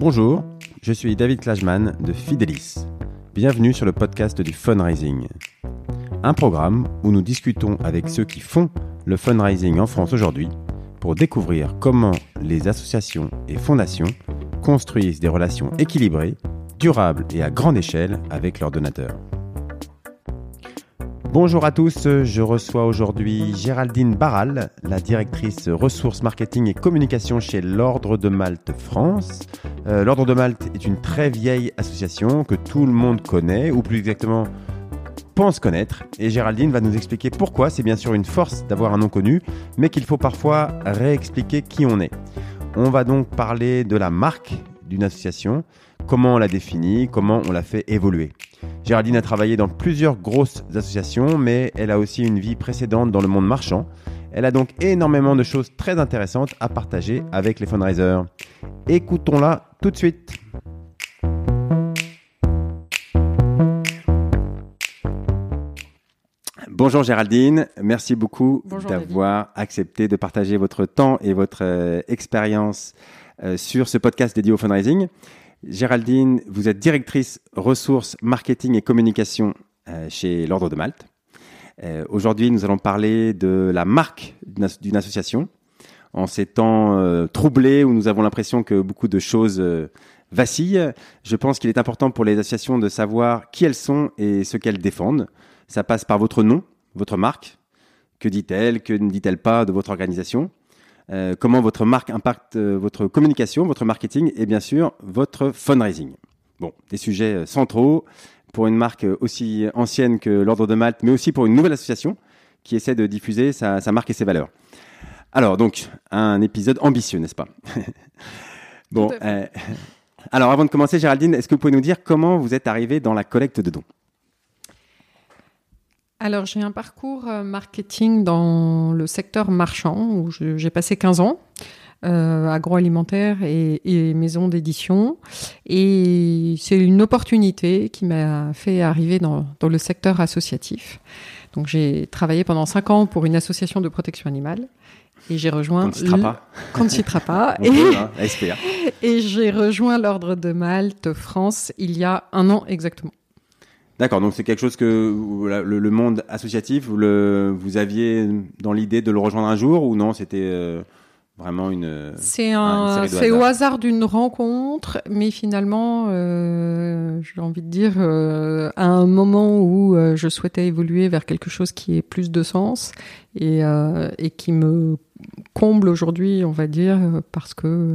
Bonjour, je suis David Klajman de Fidelis. Bienvenue sur le podcast du fundraising. Un programme où nous discutons avec ceux qui font le fundraising en France aujourd'hui pour découvrir comment les associations et fondations construisent des relations équilibrées, durables et à grande échelle avec leurs donateurs. Bonjour à tous, je reçois aujourd'hui Géraldine Barral, la directrice ressources marketing et communication chez l'Ordre de Malte France. Euh, L'Ordre de Malte est une très vieille association que tout le monde connaît, ou plus exactement pense connaître, et Géraldine va nous expliquer pourquoi c'est bien sûr une force d'avoir un nom connu, mais qu'il faut parfois réexpliquer qui on est. On va donc parler de la marque d'une association, comment on la définit, comment on la fait évoluer. Géraldine a travaillé dans plusieurs grosses associations, mais elle a aussi une vie précédente dans le monde marchand. Elle a donc énormément de choses très intéressantes à partager avec les fundraisers. Écoutons-la tout de suite. Bonjour Géraldine, merci beaucoup d'avoir accepté de partager votre temps et votre euh, expérience euh, sur ce podcast dédié au fundraising. Géraldine, vous êtes directrice ressources, marketing et communication euh, chez l'Ordre de Malte. Euh, aujourd'hui, nous allons parler de la marque d'une association. En ces temps euh, troublés où nous avons l'impression que beaucoup de choses vacillent, je pense qu'il est important pour les associations de savoir qui elles sont et ce qu'elles défendent. Ça passe par votre nom, votre marque. Que dit-elle Que ne dit-elle pas de votre organisation? Euh, comment votre marque impacte euh, votre communication, votre marketing et bien sûr votre fundraising. Bon, des sujets euh, centraux pour une marque aussi ancienne que l'Ordre de Malte, mais aussi pour une nouvelle association qui essaie de diffuser sa, sa marque et ses valeurs. Alors donc, un épisode ambitieux, n'est-ce pas? Bon, alors avant de commencer, Géraldine, est-ce que vous pouvez nous dire comment vous êtes arrivée dans la collecte de dons? Alors, j'ai un parcours euh, marketing dans le secteur marchand où j'ai passé 15 ans. Euh, agroalimentaire et, et maison d'édition. Et c'est une opportunité qui m'a fait arriver dans, dans, le secteur associatif. Donc j'ai travaillé pendant 5 ans pour une association de protection animale. Et j'ai rejoint. Qu'on ne citera pas. et, hein, et j'ai rejoint l'Ordre de Malte France il y a un an exactement. D'accord, donc c'est quelque chose que le, monde associatif, vous, le, vous aviez dans l'idée de le rejoindre un jour ou non C'était euh, vraiment une. C'est un, c'est au hasard d'une rencontre, mais finalement, euh, j'ai envie de dire, euh, à un moment où je souhaitais évoluer vers quelque chose qui ait plus de sens et, et qui me comble aujourd'hui, on va dire, parce que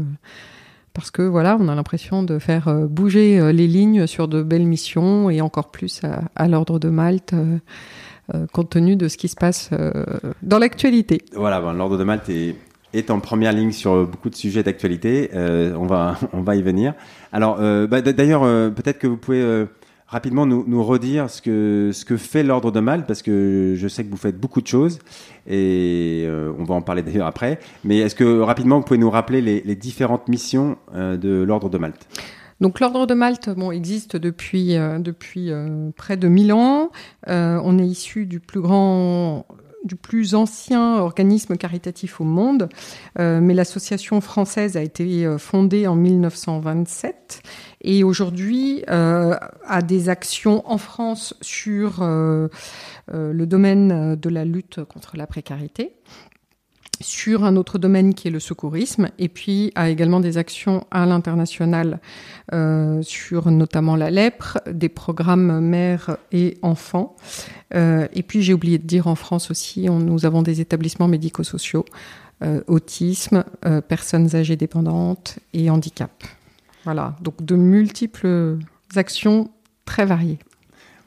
parce que voilà, on a l'impression de faire euh, bouger euh, les lignes sur de belles missions et encore plus à, l'ordre de Malte. Euh, compte tenu de ce qui se passe dans l'actualité. Voilà, ben, l'ordre de Malte est, en première ligne sur beaucoup de sujets d'actualité. on va on va y venir. Alors, bah, d'ailleurs, peut-être que vous pouvez rapidement nous, nous, redire ce que, ce que fait l'Ordre de Malte, parce que je sais que vous faites beaucoup de choses, et euh, on va en parler d'ailleurs après. Mais est-ce que rapidement, vous pouvez nous rappeler les, les différentes missions euh, de l'Ordre de Malte? Donc l'ordre de Malte bon, existe depuis, euh, depuis euh, près de 1000 ans. On est issu du plus grand du plus ancien organisme caritatif au monde, euh, mais l'association française a été fondée en 1927 et aujourd'hui euh, a des actions en France sur euh, euh, le domaine de la lutte contre la précarité sur un autre domaine qui est le secourisme, et puis a également des actions à l'international euh, sur notamment la lèpre, des programmes mères et enfants. Euh, et puis j'ai oublié de dire en France aussi, nous avons des établissements médico-sociaux, euh, autisme, personnes âgées dépendantes et handicap. Voilà, donc de multiples actions très variées.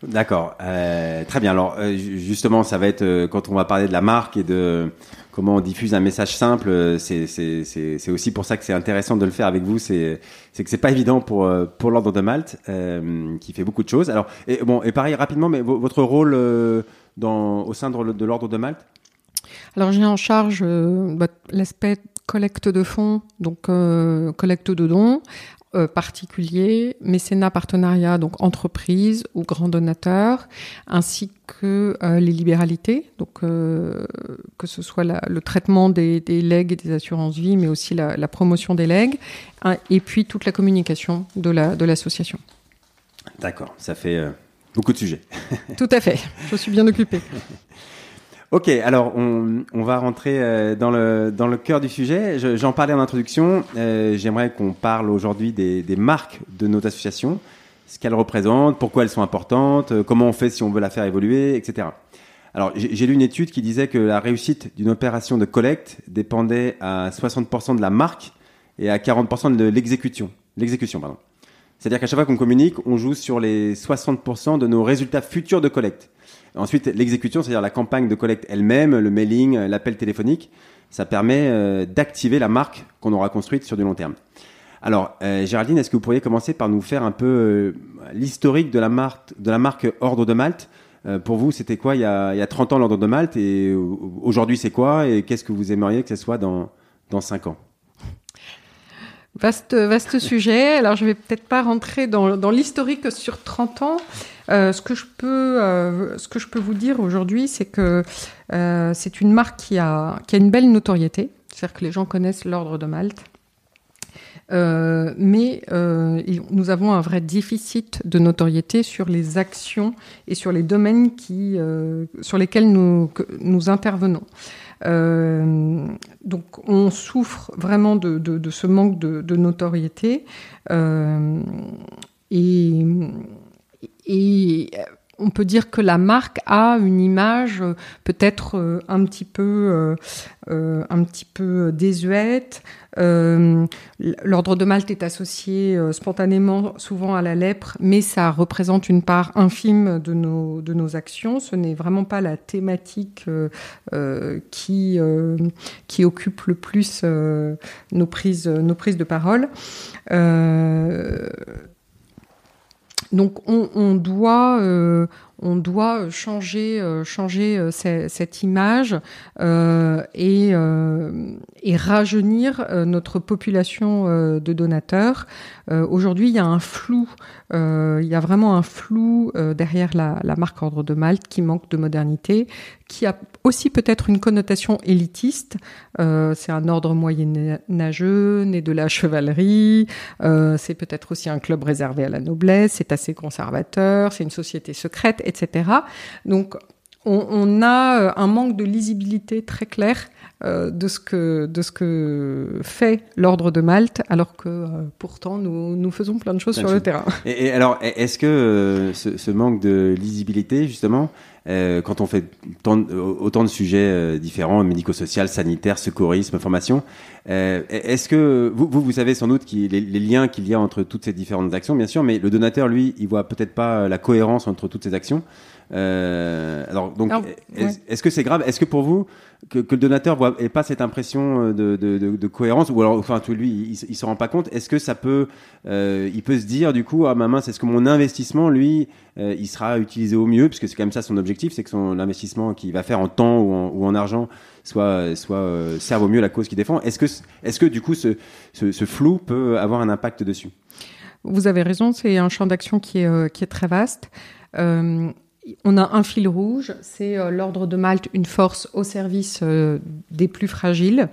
D'accord, euh, très bien. Alors euh, justement, ça va être euh, quand on va parler de la marque et de comment on diffuse un message simple. Euh, c'est aussi pour ça que c'est intéressant de le faire avec vous. C'est que c'est pas évident pour euh, pour l'ordre de Malte qui fait beaucoup de choses. Alors et bon et pareil rapidement, mais votre rôle dans au sein de, l'ordre de Malte? Alors j'ai en charge bah, l'aspect collecte de fonds, donc collecte de dons, euh, particuliers, mécénat partenariat, donc entreprises ou grands donateurs, ainsi que euh, les libéralités, donc euh, que ce soit le traitement des, legs et des assurances vie, mais aussi la, promotion des legs, hein, et puis toute la communication de l'association. D'accord, ça fait beaucoup de sujets. Tout à fait, je suis bien occupée. Ok, alors on, va rentrer euh, dans le, dans le cœur du sujet. J'en parlais en introduction. Euh, j'aimerais qu'on parle aujourd'hui des, marques de nos associations, ce qu'elles représentent, pourquoi elles sont importantes, euh, comment on fait si on veut la faire évoluer, etc. Alors j'ai lu une étude qui disait que la réussite d'une opération de collecte dépendait à 60% de la marque et à 40% de l'exécution. L'exécution, pardon. C'est-à-dire qu'à chaque fois qu'on communique, on joue sur les 60% de nos résultats futurs de collecte. Ensuite, l'exécution, c'est-à-dire la campagne de collecte elle-même, le mailing, l'appel téléphonique, ça permet euh, d'activer la marque qu'on aura construite sur du long terme. Alors, euh, Géraldine, est-ce que vous pourriez commencer par nous faire un peu euh, l'historique de la marque, de la marque Ordre de Malte? Pour vous, c'était quoi il y, a, il y a 30 ans l'Ordre de Malte? Et aujourd'hui c'est quoi? Et qu'est-ce que vous aimeriez que ce soit dans, dans 5 ans? Vaste, vaste sujet. Alors, je vais peut-être pas rentrer dans, dans l'historique sur 30 ans. Euh, ce, que je peux, euh, ce que je peux vous dire aujourd'hui, c'est que euh, c'est une marque qui a, qui a une belle notoriété. C'est-à-dire que les gens connaissent l'ordre de Malte. mais nous avons un vrai déficit de notoriété sur les actions et sur les domaines qui, sur lesquels nous, nous intervenons. Euh, donc on souffre vraiment de, ce manque de, notoriété. Euh, et on peut dire que la marque a une image euh, peut-être euh, un petit peu, euh, un petit peu désuète. L'ordre de Malte est associé spontanément souvent à la lèpre, mais ça représente une part infime de nos, de nos actions. Ce n'est vraiment pas la thématique qui, qui occupe le plus nos, prises, nos prises de parole. Donc on, doit, euh, on doit changer, euh, changer euh, cette image et, rajeunir notre population de donateurs. Aujourd'hui, il y a un flou, il y a vraiment un flou derrière la, marque Ordre de Malte qui manque de modernité, qui a aussi peut-être une connotation élitiste. Euh, c'est un ordre moyenâgeux, né de la chevalerie. Euh, c'est peut-être aussi un club réservé à la noblesse. C'est assez conservateur. C'est une société secrète, etc. Donc, on, on, a euh, un manque de lisibilité très clair euh, de ce que de ce que fait l'ordre de Malte, alors que euh, pourtant nous, nous faisons plein de choses sur le terrain. Et, et alors, est-ce que euh, ce, ce, manque de lisibilité, justement, euh, quand on fait tant, autant de sujets différents, médico-social, sanitaire, secourisme, formation, est-ce que vous, vous, vous savez sans doute les, les, liens qu'il y a entre toutes ces différentes actions, bien sûr, mais le donateur, lui, il voit peut-être pas la cohérence entre toutes ces actions. Euh, alors, donc, est-ce que c'est grave? Est-ce que pour vous, que, que le donateur n'ait pas cette impression euh, de, de, de, de, cohérence, ou alors, enfin, tout lui, il, il se rend pas compte. Est-ce que ça peut, euh, il peut se dire du coup, ah ma mince, est-ce que mon investissement, lui, euh, il sera utilisé au mieux, puisque c'est quand même ça son objectif, c'est que son investissement qu'il va faire en temps ou en, ou en argent soit, soit serve au mieux la cause qu'il défend. Est-ce que, est-ce que du coup, ce, ce, ce flou peut avoir un impact dessus? Vous avez raison, c'est un champ d'action qui est, qui est très vaste. Euh, on a un fil rouge, c'est euh, l'ordre de Malte, une force au service euh, des plus fragiles,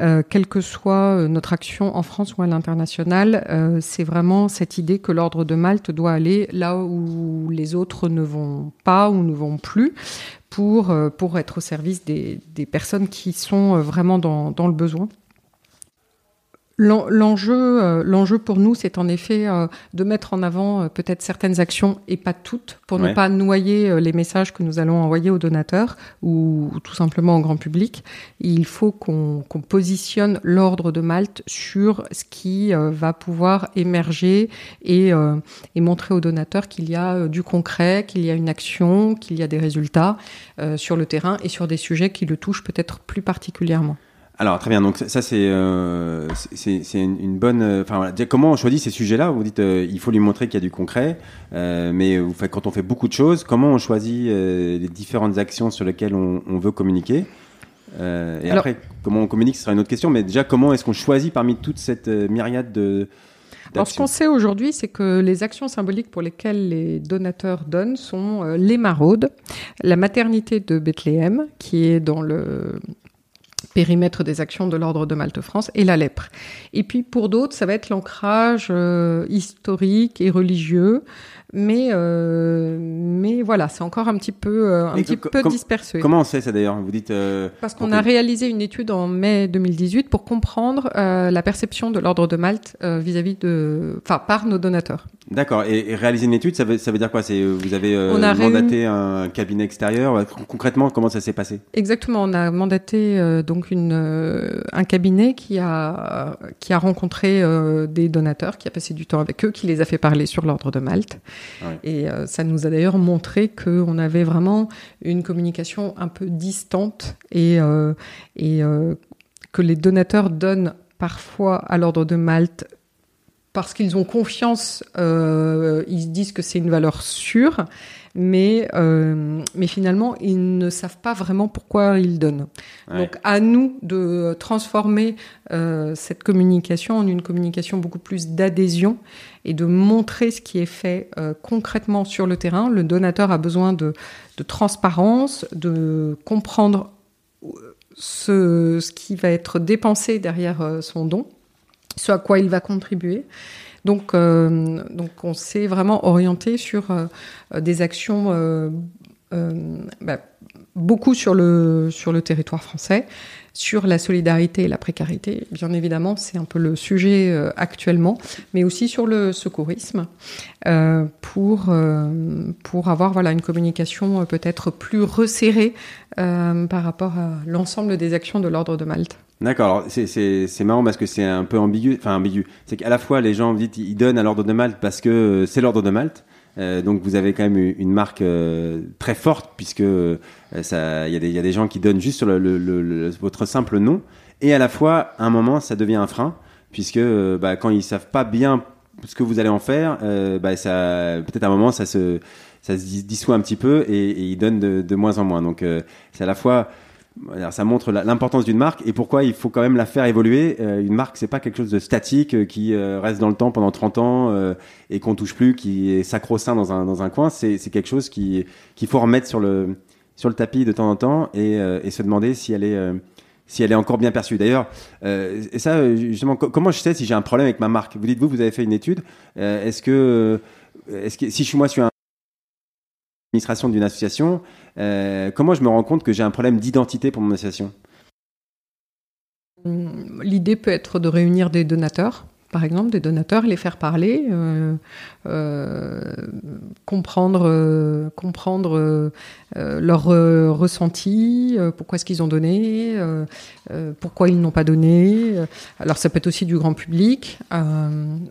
euh, quelle que soit notre action en France ou à l'international. c'est vraiment cette idée que l'ordre de Malte doit aller là où les autres ne vont pas ou ne vont plus pour, pour être au service des, personnes qui sont vraiment dans le besoin. L'enjeu, euh, l'enjeu pour nous, c'est en effet euh, de mettre en avant euh, peut-être certaines actions et pas toutes, pour ne pas noyer les messages que nous allons envoyer aux donateurs ou, tout simplement au grand public. Il faut qu'on positionne l'ordre de Malte sur ce qui va pouvoir émerger et, et montrer aux donateurs qu'il y a du concret, qu'il y a une action, qu'il y a des résultats sur le terrain et sur des sujets qui le touchent peut-être plus particulièrement. Alors très bien, donc ça c'est euh, c'est une, bonne. Euh, enfin voilà, comment on choisit ces sujets-là Vous dites euh, il faut lui montrer qu'il y a du concret, euh, mais vous faites, quand on fait beaucoup de choses, comment on choisit euh, les différentes actions sur lesquelles on, on veut communiquer? Et après, comment on communique, ce sera une autre question. Mais déjà, comment est-ce qu'on choisit parmi toute cette myriade de Alors, ce qu'on sait aujourd'hui, c'est que les actions symboliques pour lesquelles les donateurs donnent sont les maraudes, la maternité de Bethléem, qui est dans le périmètre des actions de l'ordre de Malte-France et la lèpre. Et puis pour d'autres, ça va être l'ancrage historique et religieux mais euh, mais voilà, c'est encore un petit peu euh, un petit peu dispersé. Comment on sait ça d'ailleurs? Vous dites euh, parce qu'on a réalisé une étude en mai 2018 pour comprendre la perception de l'ordre de Malte vis-à-vis de, enfin par nos donateurs. D'accord. Et, réaliser une étude, ça veut, ça veut dire quoi? C'est vous avez mandaté un cabinet extérieur? Concrètement, comment ça s'est passé? Exactement. On a mandaté donc une un cabinet qui a qui a rencontré des donateurs, qui a passé du temps avec eux, qui les a fait parler sur l'ordre de Malte. Et euh, ça nous a d'ailleurs montré qu'on avait vraiment une communication un peu distante et, euh, euh, que les donateurs donnent parfois à l'ordre de Malte parce qu'ils ont confiance, ils se disent que c'est une valeur sûre, mais, euh, mais finalement, ils ne savent pas vraiment pourquoi ils donnent. Donc, à nous de transformer euh, cette communication en une communication beaucoup plus d'adhésion et de montrer ce qui est fait euh, concrètement sur le terrain. Le donateur a besoin de, de transparence, de comprendre ce, ce qui va être dépensé derrière son don, ce à quoi il va contribuer. Donc, euh, donc on s'est vraiment orienté sur euh, des actions euh, bah, beaucoup sur le territoire français, sur la solidarité et la précarité. Bien évidemment, c'est un peu le sujet actuellement, mais aussi sur le secourisme, pour, pour avoir voilà, une communication peut-être plus resserrée par rapport à l'ensemble des actions de l'ordre de Malte. D'accord. C'est marrant parce que c'est un peu ambigu. Enfin ambigu. C'est qu'à la fois les gens dites ils donnent à l'ordre de Malte parce que euh, c'est l'ordre de Malte. Euh, donc vous avez quand même une marque euh, très forte puisque ça il y, a des, gens qui donnent juste sur le, votre simple nom et à la fois à un moment ça devient un frein puisque bah, quand ils savent pas bien ce que vous allez en faire, bah, ça peut-être à un moment ça se ça se dissout un petit peu et, ils donnent de moins en moins. Donc c'est à la fois ça montre l'importance d'une marque et pourquoi il faut quand même la faire évoluer. Euh, une marque, c'est pas quelque chose de statique euh, qui euh, reste dans le temps pendant 30 ans et qu'on touche plus, qui est sacro-saint dans un, dans un coin. C'est quelque chose qui qu'il faut remettre sur le sur le tapis de temps en temps et, se demander si elle est si elle est encore bien perçue. D'ailleurs, ça justement, comment je sais si j'ai un problème avec ma marque? Vous dites vous, vous avez fait une étude. est-ce que est-ce que si je suis moi je suis un administration d'une association, euh, comment je me rends compte que j'ai un problème d'identité pour mon association? L'idée peut être de réunir des donateurs par exemple, des donateurs, les faire parler, euh, euh, comprendre, euh, comprendre leur ressenti, pourquoi est-ce qu'ils ont donné, pourquoi ils n'ont pas donné. Alors ça peut être aussi du grand public,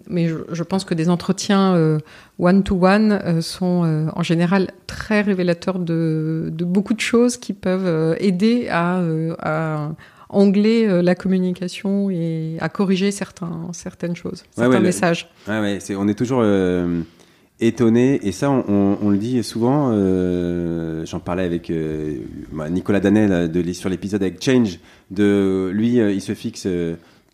mais je, pense que des entretiens one-to-one sont en général très révélateurs de, de, beaucoup de choses qui peuvent aider à, à angler euh, la communication et à corriger certains, certaines choses, certains messages. ouais, ouais, on est toujours euh, étonné et ça, on, le dit souvent. Euh, j'en parlais avec bah, Nicolas Danel de, sur l'épisode avec Change. De lui, il se fixe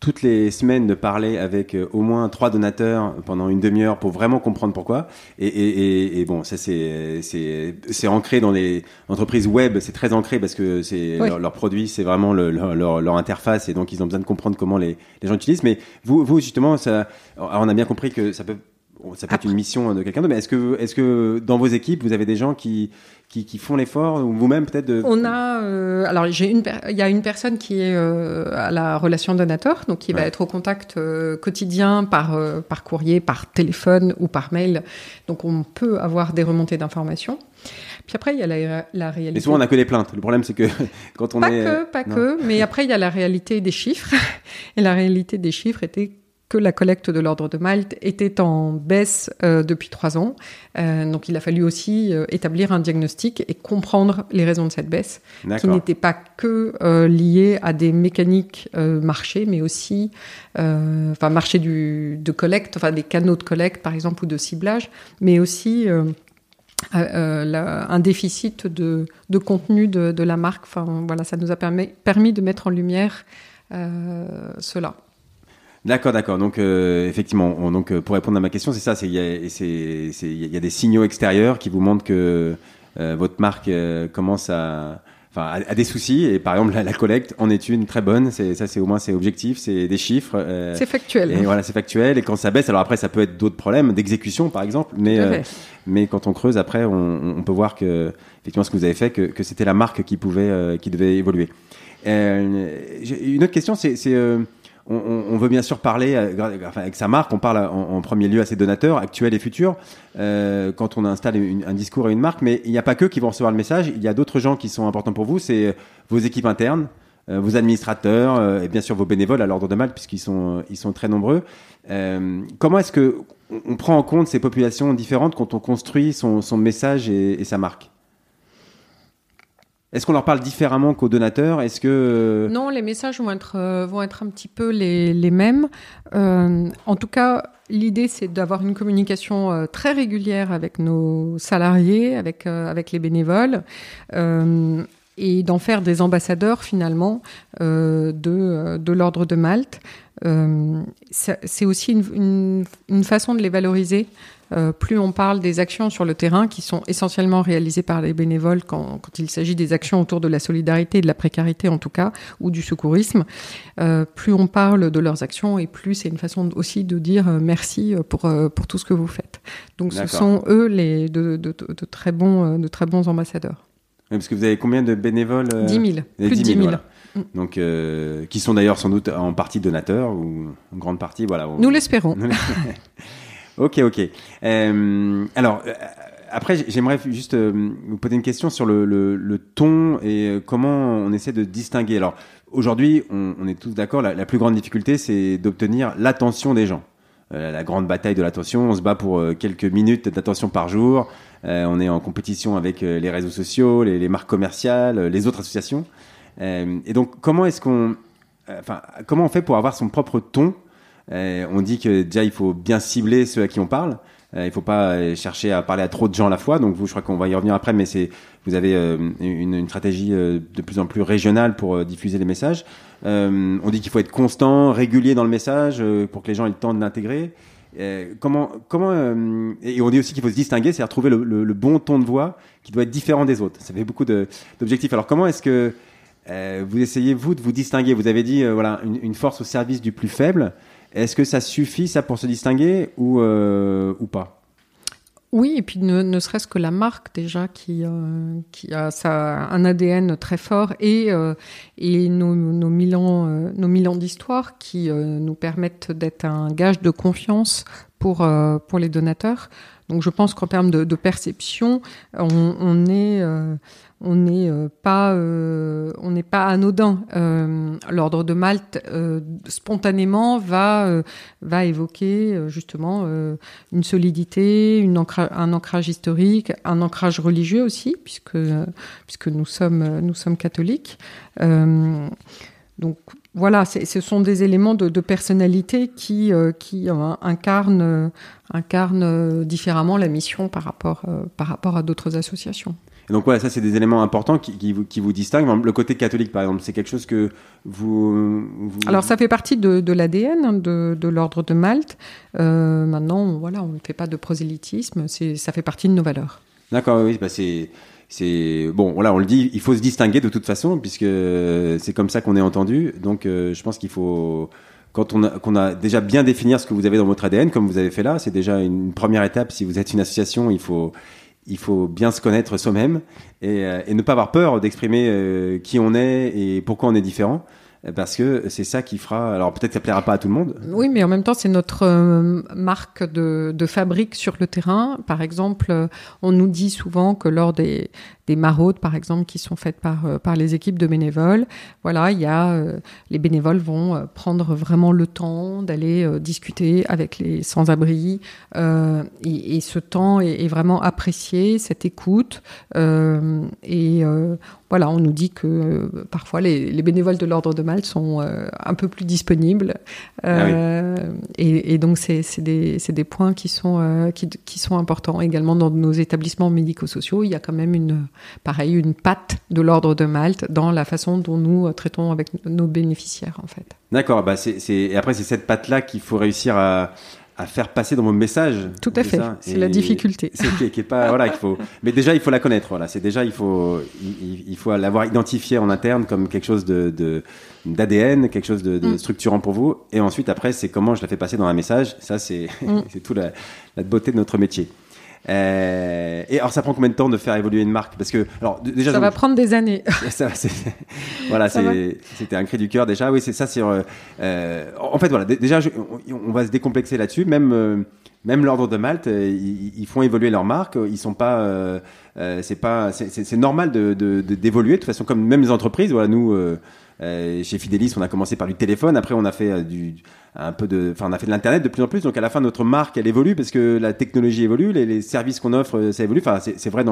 toutes les semaines de parler avec euh, au moins trois donateurs pendant une demi-heure pour vraiment comprendre pourquoi. Et, et, et, bon, ça c'est c'est ancré dans les entreprises web, c'est très ancré parce que c'est leur, produit, c'est vraiment leur, leur, interface et donc ils ont besoin de comprendre comment les, les gens utilisent. Mais vous, vous justement, ça, on a bien compris que ça peut ça peut être une mission de quelqu'un d'autre, mais est-ce que, est-ce que dans vos équipes, vous avez des gens qui, qui, qui font l'effort, ou vous-même peut-être de... On a, euh, alors j'ai une, il y a une personne qui est euh, à la relation donateur, donc qui va être au contact euh, quotidien par, par courrier, par téléphone ou par mail. Donc on peut avoir des remontées d'informations. Puis après, il y a la, la réalité. Mais souvent, on n'a que les plaintes. Le problème, c'est que quand on pas est. Pas que, pas que. Mais après, il y a la réalité des chiffres. Et la réalité des chiffres était que la collecte de l'ordre de Malte était en baisse euh, depuis trois ans. Euh, donc il a fallu aussi euh, établir un diagnostic et comprendre les raisons de cette baisse, qui n'étaient pas que liées à des mécaniques marché, mais aussi, enfin marché du, de collecte, enfin des canaux de collecte par exemple ou de ciblage, mais aussi un déficit de, de contenu de, de, la marque. Enfin voilà, ça nous a permis, permis de mettre en lumière cela. D'accord, d'accord. Donc effectivement, donc pour répondre à ma question, c'est ça, c'est il y, y, a des signaux extérieurs qui vous montrent que votre marque commence à enfin, a, des soucis. Et par exemple, la, collecte en est une très bonne. C'est ça, c'est au moins c'est objectif, c'est des chiffres. Euh, c'est factuel. Et voilà, c'est factuel. Et quand ça baisse, alors après, ça peut être d'autres problèmes d'exécution, par exemple. Mais euh, mais quand on creuse, après, on, on, peut voir que effectivement, ce que vous avez fait, que, que c'était la marque qui pouvait, euh, qui devait évoluer. une autre question, c'est on, veut bien sûr parler euh, avec sa marque, on parle en, premier lieu à ses donateurs, actuels et futurs, euh, quand on installe un discours à une marque, mais il n'y a pas que qui vont recevoir le message, il y a d'autres gens qui sont importants pour vous, c'est vos équipes internes, euh, vos administrateurs et bien sûr vos bénévoles à l'ordre de mal puisqu'ils sont, ils sont très nombreux. comment est-ce que on prend en compte ces populations différentes quand on construit son, message et sa marque? Est-ce qu'on leur parle différemment qu'aux donateurs? Est-ce que euh, non, les messages vont être euh, vont être un petit peu les, les mêmes. Euh, en tout cas, l'idée c'est d'avoir une communication très régulière avec nos salariés, avec avec les bénévoles. Et d'en faire des ambassadeurs finalement de, de l'ordre de Malte. c'est aussi une, une, une, façon de les valoriser euh, plus on parle des actions sur le terrain qui sont essentiellement réalisées par les bénévoles quand, il s'agit des actions autour de la solidarité, de la précarité en tout cas, ou du secourisme, euh, plus on parle de leurs actions et plus c'est une façon aussi de dire euh, merci pour, pour tout ce que vous faites. Donc ce sont eux les, de, de, très, bons, de très bons ambassadeurs. Parce que vous avez combien de bénévoles 10 000, plus de 10 000. Mm. Donc, qui sont d'ailleurs sans doute en partie donateurs ou en grande partie, voilà. Nous l'espérons. Ok, ok. Euh, alors, euh, après, j'aimerais juste euh, vous poser une question sur le, le, le, ton et comment on essaie de distinguer. Alors, aujourd'hui, on, on, est tous d'accord, la, la, plus grande difficulté, c'est d'obtenir l'attention des gens. La grande bataille de l'attention, on se bat pour quelques minutes d'attention par jour. on est en compétition avec les réseaux sociaux, les, marques commerciales, les autres associations. et donc, comment est-ce qu'on, enfin, comment on fait pour avoir son propre ton? Euh, on dit que déjà il faut bien cibler ceux à qui on parle. Euh, il faut pas euh, chercher à parler à trop de gens à la fois. Donc vous, je crois qu'on va y revenir après, mais c'est vous avez une, une, stratégie de plus en plus régionale pour diffuser les messages. on dit qu'il faut être constant, régulier dans le message pour que les gens aient le temps de l'intégrer. comment comment et on dit aussi qu'il faut se distinguer, c'est-à-dire trouver le, le, bon ton de voix qui doit être différent des autres. Ça fait beaucoup d'objectifs. Alors comment est-ce que vous essayez vous de vous distinguer? Vous avez dit voilà une, une, force au service du plus faible. Est-ce que ça suffit, ça, pour se distinguer ou, euh, ou pas? Oui, et puis ne, serait-ce que la marque déjà qui, euh, qui a ça, un ADN très fort et, euh, et nos, nos, mille ans, nos mille ans d'histoire qui nous permettent d'être un gage de confiance pour, pour les donateurs. Donc je pense qu'en termes de, perception, on, n'est euh, pas euh, on n'est pas anodin. Euh, l'ordre de Malte spontanément va va évoquer justement une solidité, un ancrage historique, un ancrage religieux aussi puisque puisque nous sommes nous sommes catholiques. donc voilà, ce sont des éléments de, personnalité qui, qui incarnent, incarnent différemment la mission par rapport, par rapport à d'autres associations donc voilà, ça c'est des éléments importants qui, qui, vous, qui vous distinguent. Le côté catholique, par exemple, c'est quelque chose que vous, Alors ça fait partie de, l'ADN hein, de, l'ordre de Malte. Euh, maintenant, voilà, on ne fait pas de prosélytisme, ça fait partie de nos valeurs. D'accord, oui, bah c'est c'est bon voilà on le dit il faut se distinguer de toute façon puisque c'est comme ça qu'on est entendu. Donc euh, je pense qu'il faut quand on a, qu'on a déjà bien définir ce que vous avez dans votre ADN comme vous avez fait là c'est déjà une première étape. Si vous êtes une association il faut il faut bien se connaître soi-même et, euh, ne pas avoir peur d'exprimer euh, qui on est et pourquoi on est différent parce que c'est ça qui fera. Alors peut-être que ça plaira pas à tout le monde. Oui, mais en même temps, c'est notre euh, marque de, fabrique sur le terrain. Par exemple, on nous dit souvent que lors des, des maraudes, par exemple, qui sont faites par, euh, les équipes de bénévoles. Voilà, il y a, euh, les bénévoles vont euh, prendre vraiment le temps d'aller discuter avec les sans-abri. Et, et, ce temps est, est, vraiment apprécié, cette écoute. et voilà, on nous dit que parfois les, bénévoles de l'ordre de Malte sont un peu plus disponibles. Ah et, donc c'est des, des, points qui sont, qui, qui, sont importants également dans nos établissements médico-sociaux. Il y a quand même une, pareil, une patte de l'ordre de Malte dans la façon dont nous traitons avec nos bénéficiaires en fait. D'accord, bah et après c'est cette patte-là qu'il faut réussir à, à faire passer dans mon message. Tout à fait, c'est la difficulté. C'est qui, est pas voilà qu'il faut. Mais déjà il faut la connaître. Voilà, c'est déjà il faut il, faut l'avoir identifiée en interne comme quelque chose de, d'ADN, quelque chose de, mm. structurant pour vous. Et ensuite après c'est comment je la fais passer dans un message. Ça c'est mm. c'est tout la, la beauté de notre métier. Euh, et alors, ça prend combien de temps de faire évoluer une marque Parce que, alors, déjà, ça va prendre des années. ça, voilà, c'était un cri du cœur déjà. Oui, c'est ça. Euh, euh, en fait, voilà, déjà, on, va se décomplexer là-dessus. Même, euh, même l'ordre de Malte, ils, font évoluer leur marque. Ils sont pas, c'est pas, c'est normal de d'évoluer. De, de, toute façon, comme même les entreprises. Voilà, nous. Chez Fidelis, on a commencé par du téléphone, après on a fait du, un peu de, enfin, on a fait de l'internet de plus en plus. Donc à la fin, notre marque, elle évolue parce que la technologie évolue, les, services qu'on offre, ça évolue. Enfin, c'est vrai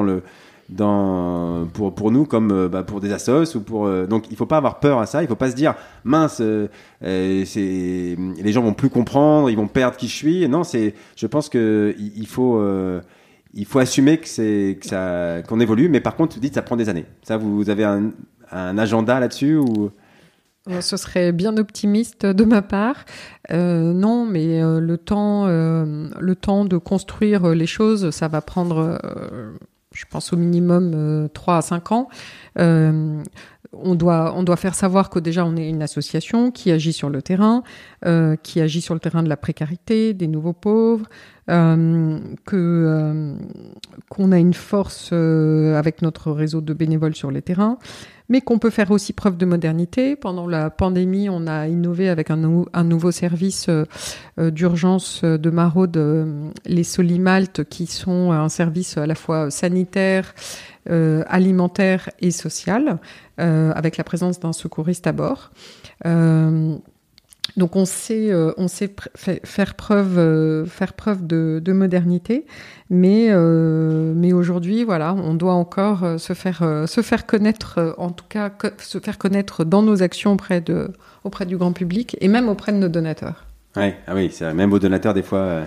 pour nous comme euh, bah, pour des assos ou pour euh, donc il faut pas avoir peur à ça. Il faut pas se dire mince euh, les gens vont plus comprendre ils vont perdre qui je suis. Non c'est je pense que il, faut il faut assumer qu'on évolue. Mais par contre vous dites ça prend des années. Ça vous avez un, un agenda là-dessus ou? Euh, ce serait bien optimiste de ma part. Euh, non, mais euh, le temps, le temps de construire les choses, ça va prendre, je pense au minimum 3 à 5 ans. On doit, on doit faire savoir que déjà on est une association qui agit sur le terrain, qui agit sur le terrain de la précarité, des nouveaux pauvres, que qu'on a une force avec notre réseau de bénévoles sur les terrains mais qu'on peut faire aussi preuve de modernité. Pendant la pandémie, on a innové avec un, nouveau service euh, euh, d'urgence euh, de maraude, les Solimalt, qui sont un service à la fois sanitaire, alimentaire et social, avec la présence d'un secouriste à bord. Donc on sait, euh, faire preuve, euh, faire preuve de, de modernité, mais, euh, aujourd'hui, voilà, on doit encore se faire, connaître, en tout cas, se faire connaître dans nos actions auprès du grand public et même auprès de nos donateurs. Ouais, ah oui, c'est même aux donateurs des fois.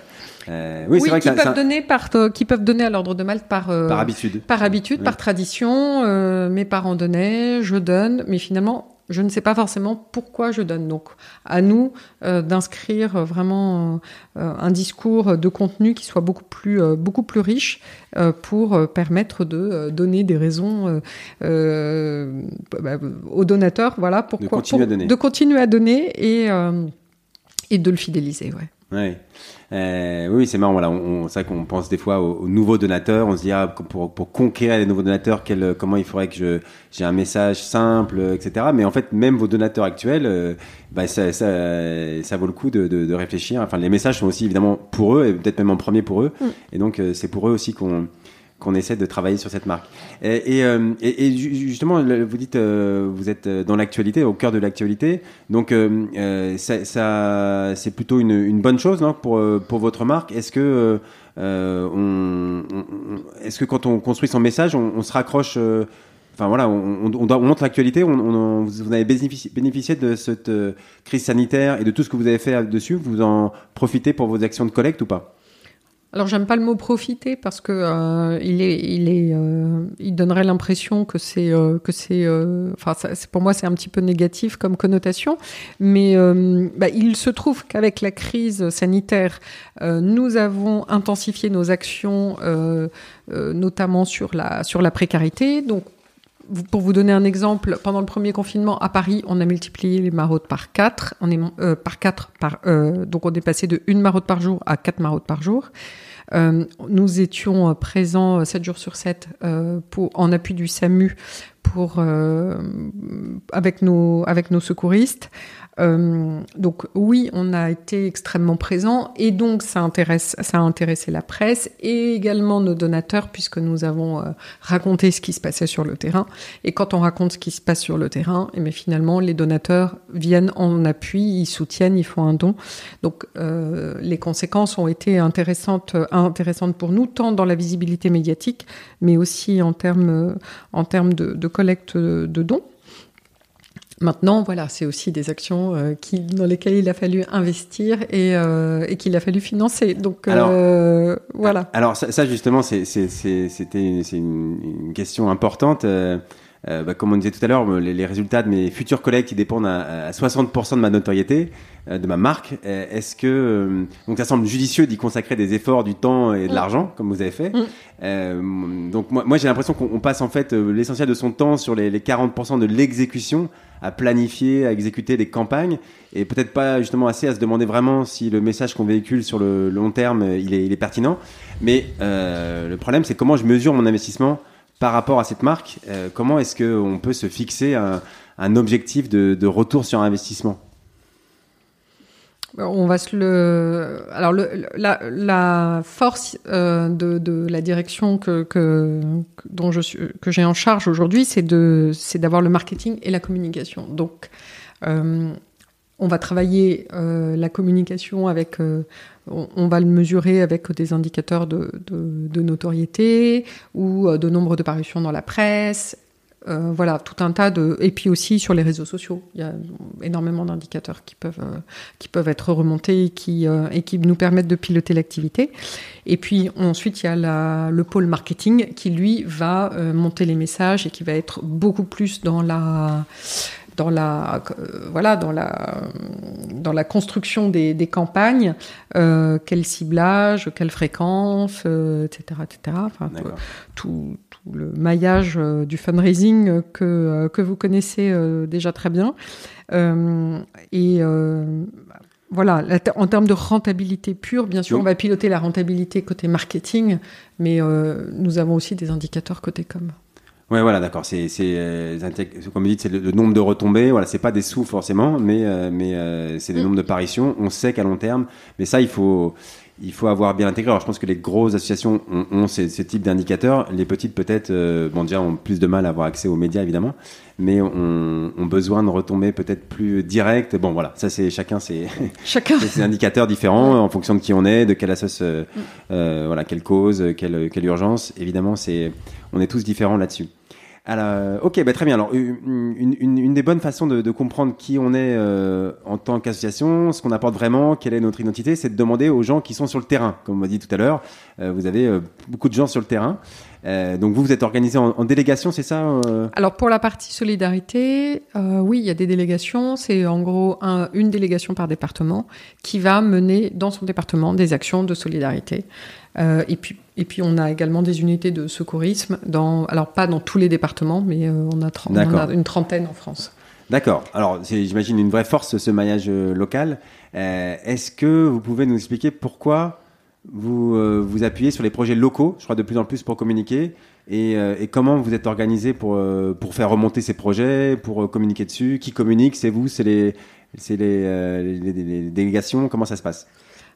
Euh, oui, c'est vrai qui peuvent donner par, qui peuvent donner à l'ordre de Malte par par habitude, par habitude, par tradition. mes parents donnaient, je donne, mais finalement je ne sais pas forcément pourquoi je donne. Donc, à nous euh, d'inscrire vraiment euh, un discours de contenu qui soit beaucoup plus, euh, beaucoup plus riche pour permettre de donner des raisons bah, aux donateurs, voilà, pourquoi, de continuer, à, donner. De continuer à donner et, et de le fidéliser. Ouais. Ouais. Euh, oui, c'est marrant. Voilà, on, c'est vrai qu'on pense des fois aux, nouveaux donateurs. On se dit ah, pour, pour conquérir les nouveaux donateurs, quel, comment il faudrait que je j'ai un message simple, etc. Mais en fait, même vos donateurs actuels, euh, bah, ça, ça, ça, vaut le coup de, de, de, réfléchir. Enfin, les messages sont aussi évidemment pour eux et peut-être même en premier pour eux. Mm. Et donc, euh, c'est pour eux aussi qu'on qu'on essaie de travailler sur cette marque. Et, et, euh, justement, vous dites, euh, vous êtes dans l'actualité, au cœur de l'actualité. Donc, euh, ça, ça c'est plutôt une, une, bonne chose non, pour, pour votre marque. Est-ce que, on, est-ce que quand on construit son message, on, on se raccroche Enfin voilà, on, on, on montre l'actualité. On, vous avez bénéficié, bénéficié de cette crise sanitaire et de tout ce que vous avez fait dessus. Vous en profitez pour vos actions de collecte ou pas? Alors j'aime pas le mot profiter parce que euh, il est, il est, euh, il donnerait l'impression que c'est, euh, que c'est, enfin pour moi c'est un petit peu négatif comme connotation, mais bah, il se trouve qu'avec la crise sanitaire, nous avons intensifié nos actions, notamment sur la sur la précarité. Donc pour vous donner un exemple, pendant le premier confinement à Paris, on a multiplié les maraudes par 4. On est par 4 par donc on est passé de une maraude par jour à 4 maraudes par jour. Euh, nous étions présents 7 jours sur 7 euh, pour, en appui du SAMU euh, avec, nos, avec nos secouristes. Euh, donc oui, on a été extrêmement présent et donc ça intéresse, ça a intéressé la presse et également nos donateurs puisque nous avons euh, raconté ce qui se passait sur le terrain. Et quand on raconte ce qui se passe sur le terrain, et eh finalement les donateurs viennent en appui, ils soutiennent, ils font un don. Donc les conséquences ont été intéressantes, intéressantes pour nous tant dans la visibilité médiatique, mais aussi en termes en termes de, de collecte de dons. Maintenant, voilà, c'est aussi des actions euh, qui, dans lesquelles il a fallu investir et, euh, et qu'il a fallu financer. Donc euh, voilà. Alors ça, ça justement, c'était une, question importante. Euh, euh, bah, comme on disait tout à l'heure, les, les, résultats de mes futures collègues qui dépendent à, à 60% de ma notoriété, euh, de ma marque. Euh, est-ce que donc ça semble judicieux d'y consacrer des efforts, du temps et de mm. l'argent, comme vous avez fait. Mm. donc moi, moi j'ai l'impression qu'on passe en fait l'essentiel de son temps sur les, les 40% de l'exécution, à planifier, à exécuter des campagnes, et peut-être pas justement assez à se demander vraiment si le message qu'on véhicule sur le long terme il est, il est pertinent. Mais le problème c'est comment je mesure mon investissement par rapport à cette marque, euh, comment est-ce qu'on peut se fixer un, objectif de, retour sur investissement? On va se le. Alors, la, force euh, de, la direction que, que j'ai en charge aujourd'hui, c'est de, c'est d'avoir le marketing et la communication. Donc, euh, on va travailler euh, la communication avec, euh, on, va le mesurer avec des indicateurs de, notoriété ou euh, de nombre de parutions dans la presse. voilà, tout un tas de. Et puis aussi sur les réseaux sociaux, il y a énormément d'indicateurs qui peuvent être remontés et qui et qui nous permettent de piloter l'activité. Et puis ensuite il y a le pôle marketing qui lui va monter les messages et qui va être beaucoup plus dans la dans la euh, voilà dans la dans la construction des, des campagnes euh, quel ciblage quelle fréquence euh, etc etc enfin, tout, tout, le maillage euh, du fundraising que euh, que vous connaissez déjà très bien. Et voilà, en termes de rentabilité pure, bien sûr, on va piloter la rentabilité côté marketing, mais nous avons aussi des indicateurs côté com. Ouais, voilà, d'accord. C'est, c'est, euh, comme vous dites, c'est le, nombre de retombées. Voilà, c'est pas des sous forcément, mais, euh, mais euh, c'est des mm. nombres de paritions. On sait qu'à long terme, mais ça, il faut, il faut avoir bien intégré. Alors, je pense que les grosses associations ont, ont ce, ce, type d'indicateurs. Les petites, peut-être, euh, bon, déjà, ont plus de mal à avoir accès aux médias, évidemment, mais ont, ont besoin de retomber peut-être plus directes. Bon, voilà, ça, c'est chacun ses, chacun. ses indicateurs différents en fonction de qui on est, de quelle euh, mm. euh, voilà, quelle cause, quelle, quelle urgence. Évidemment, c'est, on est tous différents là-dessus. Alors, ok, bah, très bien. Alors, une, une, une des bonnes façons de, de, comprendre qui on est euh, en tant qu'association, ce qu'on apporte vraiment, quelle est notre identité, c'est de demander aux gens qui sont sur le terrain. Comme on m'a dit tout à l'heure, euh, vous avez euh, beaucoup de gens sur le terrain. Euh, donc vous, vous êtes organisé en, en délégation, c'est ça euh? Alors pour la partie solidarité, euh, oui, il y a des délégations. C'est en gros un, une délégation par département qui va mener dans son département des actions de solidarité. Et puis et puis on a également des unités de secourisme dans, alors pas dans tous les départements, mais euh, on a, on a une trentaine en France. D'accord. Alors, j'imagine, une vraie force, ce maillage local. Euh, est-ce que vous pouvez nous expliquer pourquoi vous euh, vous appuyez sur les projets locaux, je crois de plus en plus pour communiquer, et, euh, et comment vous êtes organisé pour euh, pour faire remonter ces projets, pour euh, communiquer dessus? Qui communique? C'est vous? C'est les c'est les, euh, les, les, les, délégations? Comment ça se passe?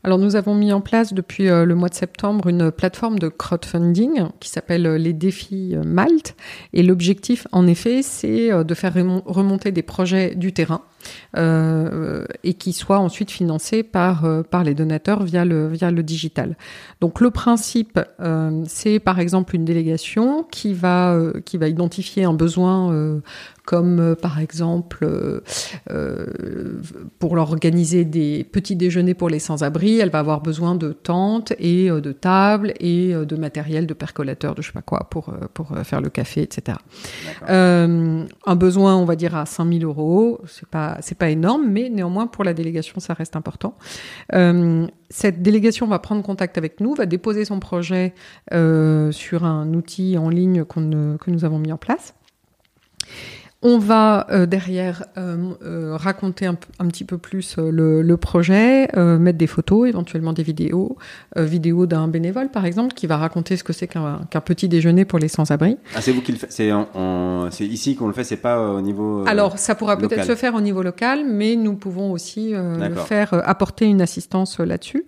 Alors nous avons mis en place depuis euh, le mois de septembre une plateforme de crowdfunding qui s'appelle euh, les défis Malte et l'objectif en effet c'est de faire remonter des projets du terrain euh, et qui soit ensuite financé par, euh, par les donateurs via le, via le digital. Donc le principe, euh, c'est par exemple une délégation qui va, euh, qui va identifier un besoin euh, comme euh, par exemple pour leur organiser des petits déjeuners pour les sans-abri, elle va avoir besoin de tentes et de tables et de matériel de percolateur, de je sais pas quoi, pour, pour faire le café, etc. un besoin, on va dire, à 5000 euros, c'est pas c'est pas énorme, mais néanmoins pour la délégation ça reste important. Euh, cette délégation va prendre contact avec nous, va déposer son projet euh, sur un outil en ligne qu'on que nous avons mis en place. On va euh, derrière euh, euh, raconter un, un, petit peu plus euh, le, le, projet, euh, mettre des photos, éventuellement des vidéos, euh, vidéos d'un bénévole par exemple qui va raconter ce que c'est qu'un qu petit déjeuner pour les sans-abri. Ah, c'est vous qui le faites C'est ici qu'on le fait, c'est pas au niveau. Alors ça pourra peut-être se faire au niveau local, mais nous pouvons aussi le faire apporter une assistance là-dessus.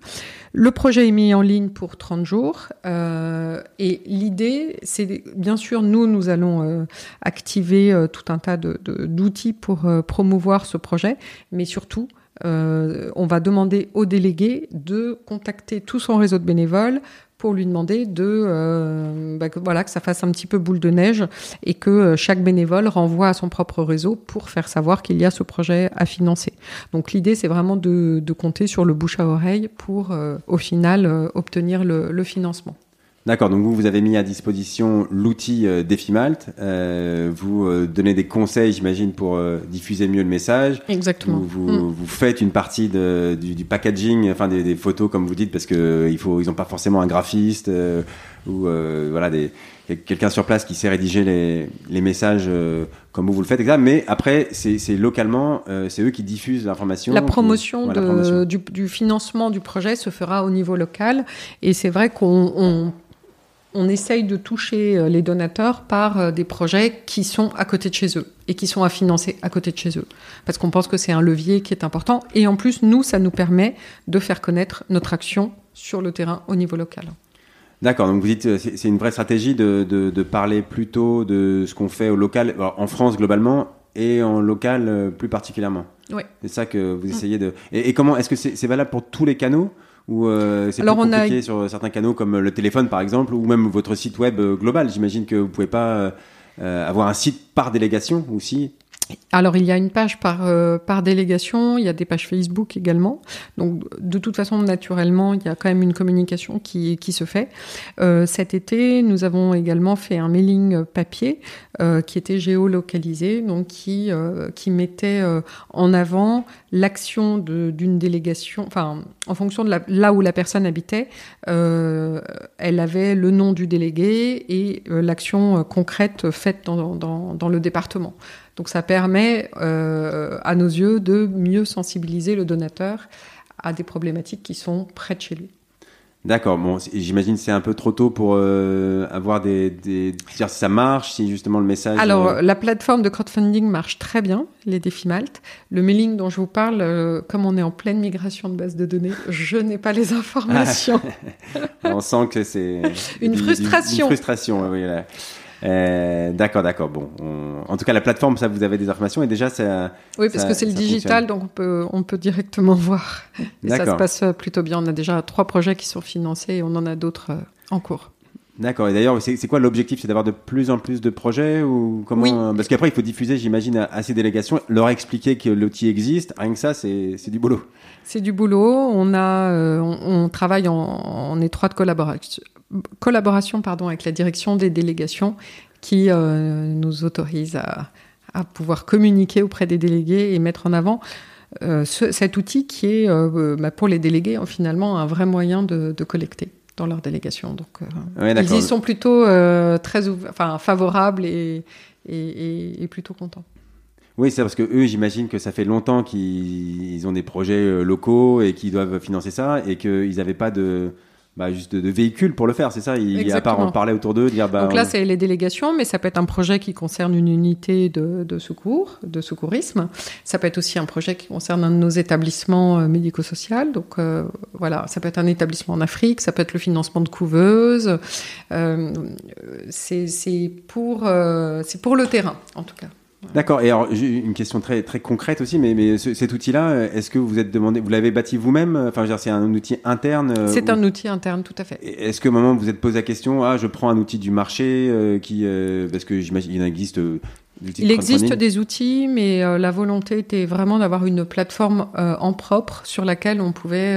Le projet est mis en ligne pour 30 jours euh, et l'idée, c'est bien sûr, nous, nous allons euh, activer euh, tout un tas d'outils pour euh, promouvoir ce projet, mais surtout, euh, on va demander aux délégués de contacter tout son réseau de bénévoles pour lui demander de bah, que, voilà que ça fasse un petit peu boule de neige et que chaque bénévole renvoie à son propre réseau pour faire savoir qu'il y a ce projet à financer. Donc l'idée c'est vraiment de, compter sur le bouche à oreille pour au final obtenir le financement. D'accord, donc vous, vous avez mis à disposition l'outil euh, Defimalt. Euh, vous euh, donnez des conseils, j'imagine, pour euh, diffuser mieux le message. Exactement. Vous, vous, mm. vous faites une partie de, du, du, packaging, enfin des, des, photos, comme vous dites, parce que il faut, ils n'ont pas forcément un graphiste ou voilà des quelqu'un sur place qui sait rédiger les, les messages comme vous, vous le faites, etc. Mais après, c'est localement, c'est eux qui diffusent l'information. La promotion, de, promotion. Du, du, financement du projet se fera au niveau local, et c'est vrai qu'on on essaye de toucher euh, les donateurs par euh, des projets qui sont à côté de chez eux et qui sont à financer à côté de chez eux. Parce qu'on pense que c'est un levier qui est important. Et en plus, nous, ça nous permet de faire connaître notre action sur le terrain au niveau local. D'accord, donc vous dites euh, c'est une vraie stratégie de, de, de, parler plutôt de ce qu'on fait au local, en France globalement, et en local plus particulièrement. Oui. C'est ça que vous essayez de... Et, et comment, est-ce que c'est valable pour tous les canaux ou euh, c'est plus compliqué sur certains canaux comme le téléphone par exemple, ou même votre site web euh, global. J'imagine que vous pouvez pas euh, avoir un site par délégation aussi. Alors il y a une page par, euh, par délégation, il y a des pages Facebook également. Donc de toute façon, naturellement, il y a quand même une communication qui, se fait. Euh, cet été, nous avons également fait un mailing papier euh, qui était géolocalisé, donc qui, mettait en avant l'action d'une délégation, enfin en fonction de là où la personne habitait, elle avait le nom du délégué et l'action concrète faite dans le département. Donc ça permet euh, à nos yeux de mieux sensibiliser le donateur à des problématiques qui sont près de chez lui. D'accord. Bon, j'imagine c'est un peu trop tôt pour euh, avoir des, des, dire si ça marche, si justement le message. Alors euh... la plateforme de crowdfunding marche très bien, les défis Malte. Le mailing dont je vous parle, euh, comme on est en pleine migration de base de données, je n'ai pas les informations. on sent que c'est une, frustration. Une frustration, oui. Là. Euh, d'accord, d'accord. Bon, en tout cas, la plateforme, ça, vous avez des informations et déjà, ça. Oui, parce ça, que c'est le digital, donc on peut, on peut directement voir. Et ça se passe plutôt bien. On a déjà trois projets qui sont financés et on en a d'autres euh, en cours. D'accord. Et d'ailleurs, c'est quoi l'objectif? C'est d'avoir de plus en plus de projets ou comment oui? Parce qu'après, il faut diffuser, j'imagine, à, à, ces délégations, leur expliquer que l'outil existe. Rien que ça, c'est du boulot. C'est du boulot. On a, euh, on, on, travaille en, en étroite collaboration, collaboration pardon, avec la direction des délégations qui euh, nous autorise à, à, pouvoir communiquer auprès des délégués et mettre en avant euh, ce, cet outil qui est euh, bah, pour les délégués finalement un vrai moyen de, de collecter dans leur délégation. Donc ouais, ils y sont plutôt très enfin, favorables et, et, et, et plutôt contents. Oui, c'est parce que eux, j'imagine que ça fait longtemps qu'ils ont des projets locaux et qu'ils doivent financer ça et qu'ils n'avaient pas de, bah, juste de, de véhicules pour le faire, c'est ça? Il y a part en parler autour d'eux, dire bah. Donc là, on... c'est les délégations, mais ça peut être un projet qui concerne une unité de, de secours, de secourisme. Ça peut être aussi un projet qui concerne un de nos établissements euh, médico-sociaux. Donc euh, voilà, ça peut être un établissement en Afrique, ça peut être le financement de couveuses. Euh, c'est pour, c'est pour le terrain, en tout cas. D'accord. Et alors, une question très très concrète aussi, mais, mais ce, cet outil-là, est-ce que vous êtes demandé, vous l'avez bâti vous-même Enfin, c'est un outil interne. C'est un outil interne, tout à fait. Est-ce que au moment où vous êtes posé la question, ah, je prends un outil du marché euh, qui, euh, parce que j'imagine il existe. Euh, il existe des outils, mais euh, la volonté était vraiment d'avoir une plateforme euh, en propre sur laquelle on pouvait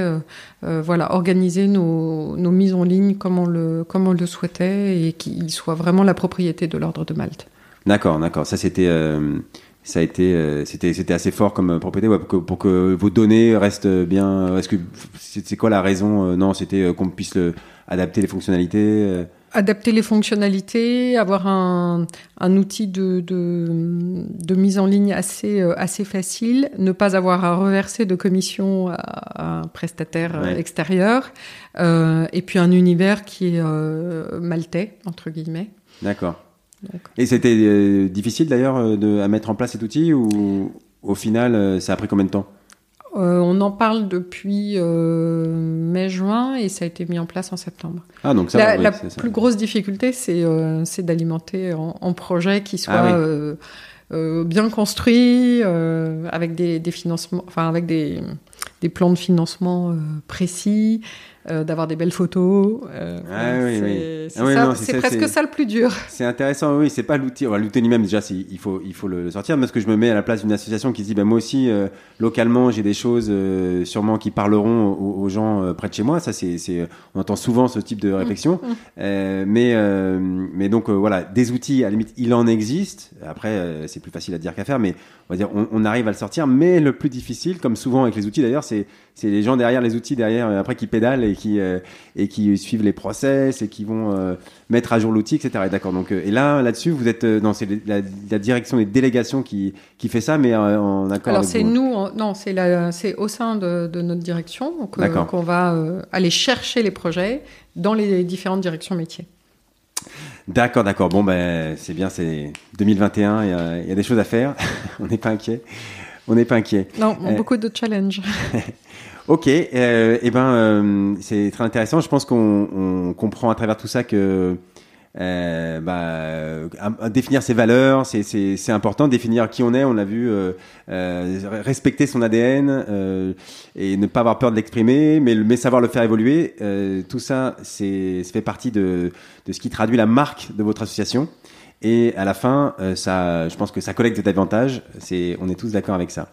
euh, voilà, organiser nos, nos, mises en ligne comme on le, comme on le souhaitait et qu'il soit vraiment la propriété de l'ordre de Malte. D'accord, d'accord. Ça, c'était. Euh, ça a été, euh, c'était, c'était assez fort comme propriété ouais, pour, que, pour, que, vos données restent bien. Est-ce que c'est, quoi la raison Non, c'était qu'on puisse le, adapter les fonctionnalités. Adapter les fonctionnalités, avoir un, un outil de, de, de, mise en ligne assez, assez facile, ne pas avoir à reverser de commission à, un prestataire ouais. extérieur, euh, et puis un univers qui est euh, maltais, entre guillemets. D'accord. Et c'était euh, difficile d'ailleurs euh, à mettre en place cet outil ou au final euh, ça a pris combien de temps? Euh, On en parle depuis euh, mai-juin et ça a été mis en place en septembre. Ah donc ça. La, va, oui, la ça. plus grosse difficulté c'est euh, d'alimenter en, en, projet qui soit ah, oui. bien construit avec des, des, financements, enfin avec des, des plans de financement précis. D'avoir des belles photos. c'est presque ça le plus dur. C'est intéressant, oui. C'est pas l'outil. l'outil lui-même déjà, il faut il faut le sortir. Parce que je me mets à la place d'une association qui se dit, ben moi aussi localement, j'ai des choses sûrement qui parleront aux, gens près de chez moi. Ça, c'est on entend souvent ce type de réflexion. Mmh, mmh. mais mais donc voilà, des outils à la limite, il en existe. Après, c'est plus facile à dire qu'à faire, mais on va dire, on, arrive à le sortir. Mais le plus difficile, comme souvent avec les outils d'ailleurs, c'est c'est les gens derrière les outils derrière euh, après qui pédalent et qui euh, et qui suivent les process et qui vont euh, mettre à jour l'outil, etc. D'accord. Donc et là là-dessus, vous êtes dans c'est la, direction des délégations qui qui fait ça, mais en accord. Alors c'est nous, non, c'est c'est au sein de, de, notre direction qu'on va aller chercher les projets dans les différentes directions métiers. D'accord, d'accord. Bon, ben, c'est bien, c'est 2021, il y, a des choses à faire. on n'est pas inquiet. On n'est pas inquiet. Non, euh, beaucoup de challenges. ok, euh, eh ben, euh, c'est très intéressant. Je pense qu'on comprend à travers tout ça que euh, bah, définir ses valeurs, c'est important. Définir qui on est, on l'a vu, euh, euh, respecter son ADN euh, et ne pas avoir peur de l'exprimer, mais, mais savoir le faire évoluer. Euh, tout ça, c'est fait partie de, de ce qui traduit la marque de votre association. Et à la fin, ça, je pense que ça collecte davantage. C'est, on est tous d'accord avec ça.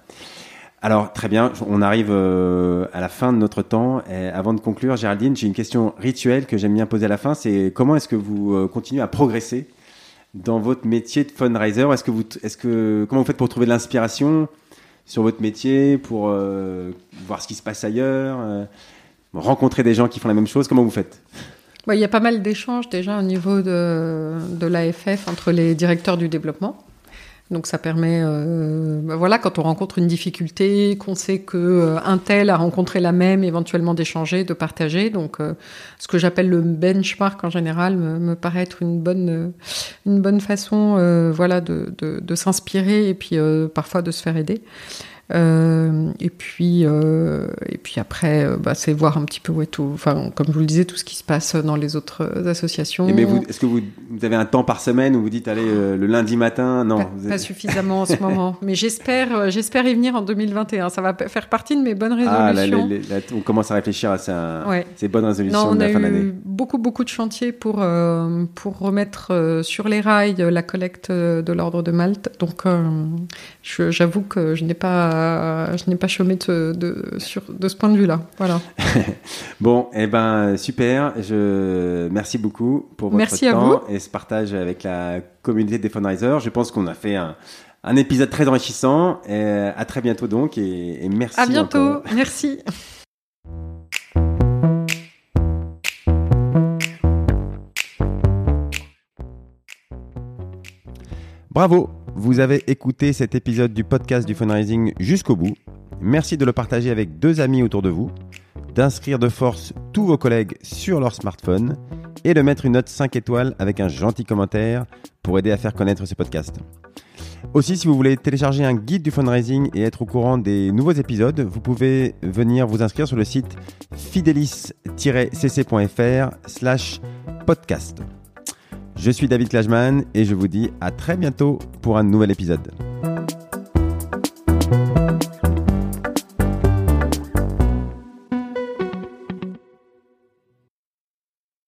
Alors très bien, on arrive euh, à la fin de notre temps. Et avant de conclure, Géraldine, j'ai une question rituelle que j'aime bien poser à la fin. C'est comment est-ce que vous euh, continuez à progresser dans votre métier de fundraiser? Est-ce que vous, est-ce que comment vous faites pour trouver de l'inspiration sur votre métier, pour euh, voir ce qui se passe ailleurs, rencontrer des gens qui font la même chose? Comment vous faites? Il y a pas mal d'échanges déjà au niveau de, de l'AFF entre les directeurs du développement. Donc ça permet, euh, bah voilà, quand on rencontre une difficulté, qu'on sait que euh, tel a rencontré la même, éventuellement d'échanger, de partager. Donc euh, ce que j'appelle le benchmark en général me, paraît être une bonne, façon, voilà, de s'inspirer et puis parfois de se faire aider. Euh, et puis euh, et puis après, euh, bah, c'est voir un petit peu ouais, tout, enfin comme je vous le disais, tout ce qui se passe dans les autres associations. mais est-ce que vous, vous, avez un temps par semaine où vous dites allez le lundi matin? Non, pas, suffisamment en ce moment. Mais j'espère j'espère y venir en 2021. Ça va faire partie de mes bonnes ah, résolutions. On commence à réfléchir à ces bonnes résolutions de la fin d'année. Beaucoup beaucoup de chantiers pour pour remettre sur les rails la collecte de l'ordre de Malte. Donc j'avoue que je n'ai pas je n'ai pas chômé de, de, sur, de ce point de vue-là. Voilà. bon, et eh ben super. Je merci beaucoup pour votre merci temps et ce partage avec la communauté des fundraisers. Je pense qu'on a fait un, un, épisode très enrichissant. Et à très bientôt donc et, merci. À bientôt. Merci. Bravo vous avez écouté cet épisode du podcast du fundraising jusqu'au bout. Merci de le partager avec deux amis autour de vous, d'inscrire de force tous vos collègues sur leur smartphone et de mettre une note 5 étoiles avec un gentil commentaire pour aider à faire connaître ce podcast. Aussi, si vous voulez télécharger un guide du fundraising et être au courant des nouveaux épisodes, vous pouvez venir vous inscrire sur le site fidelis-cc.fr slash podcast. Je suis David Klajman et je vous dis à très bientôt pour un nouvel épisode.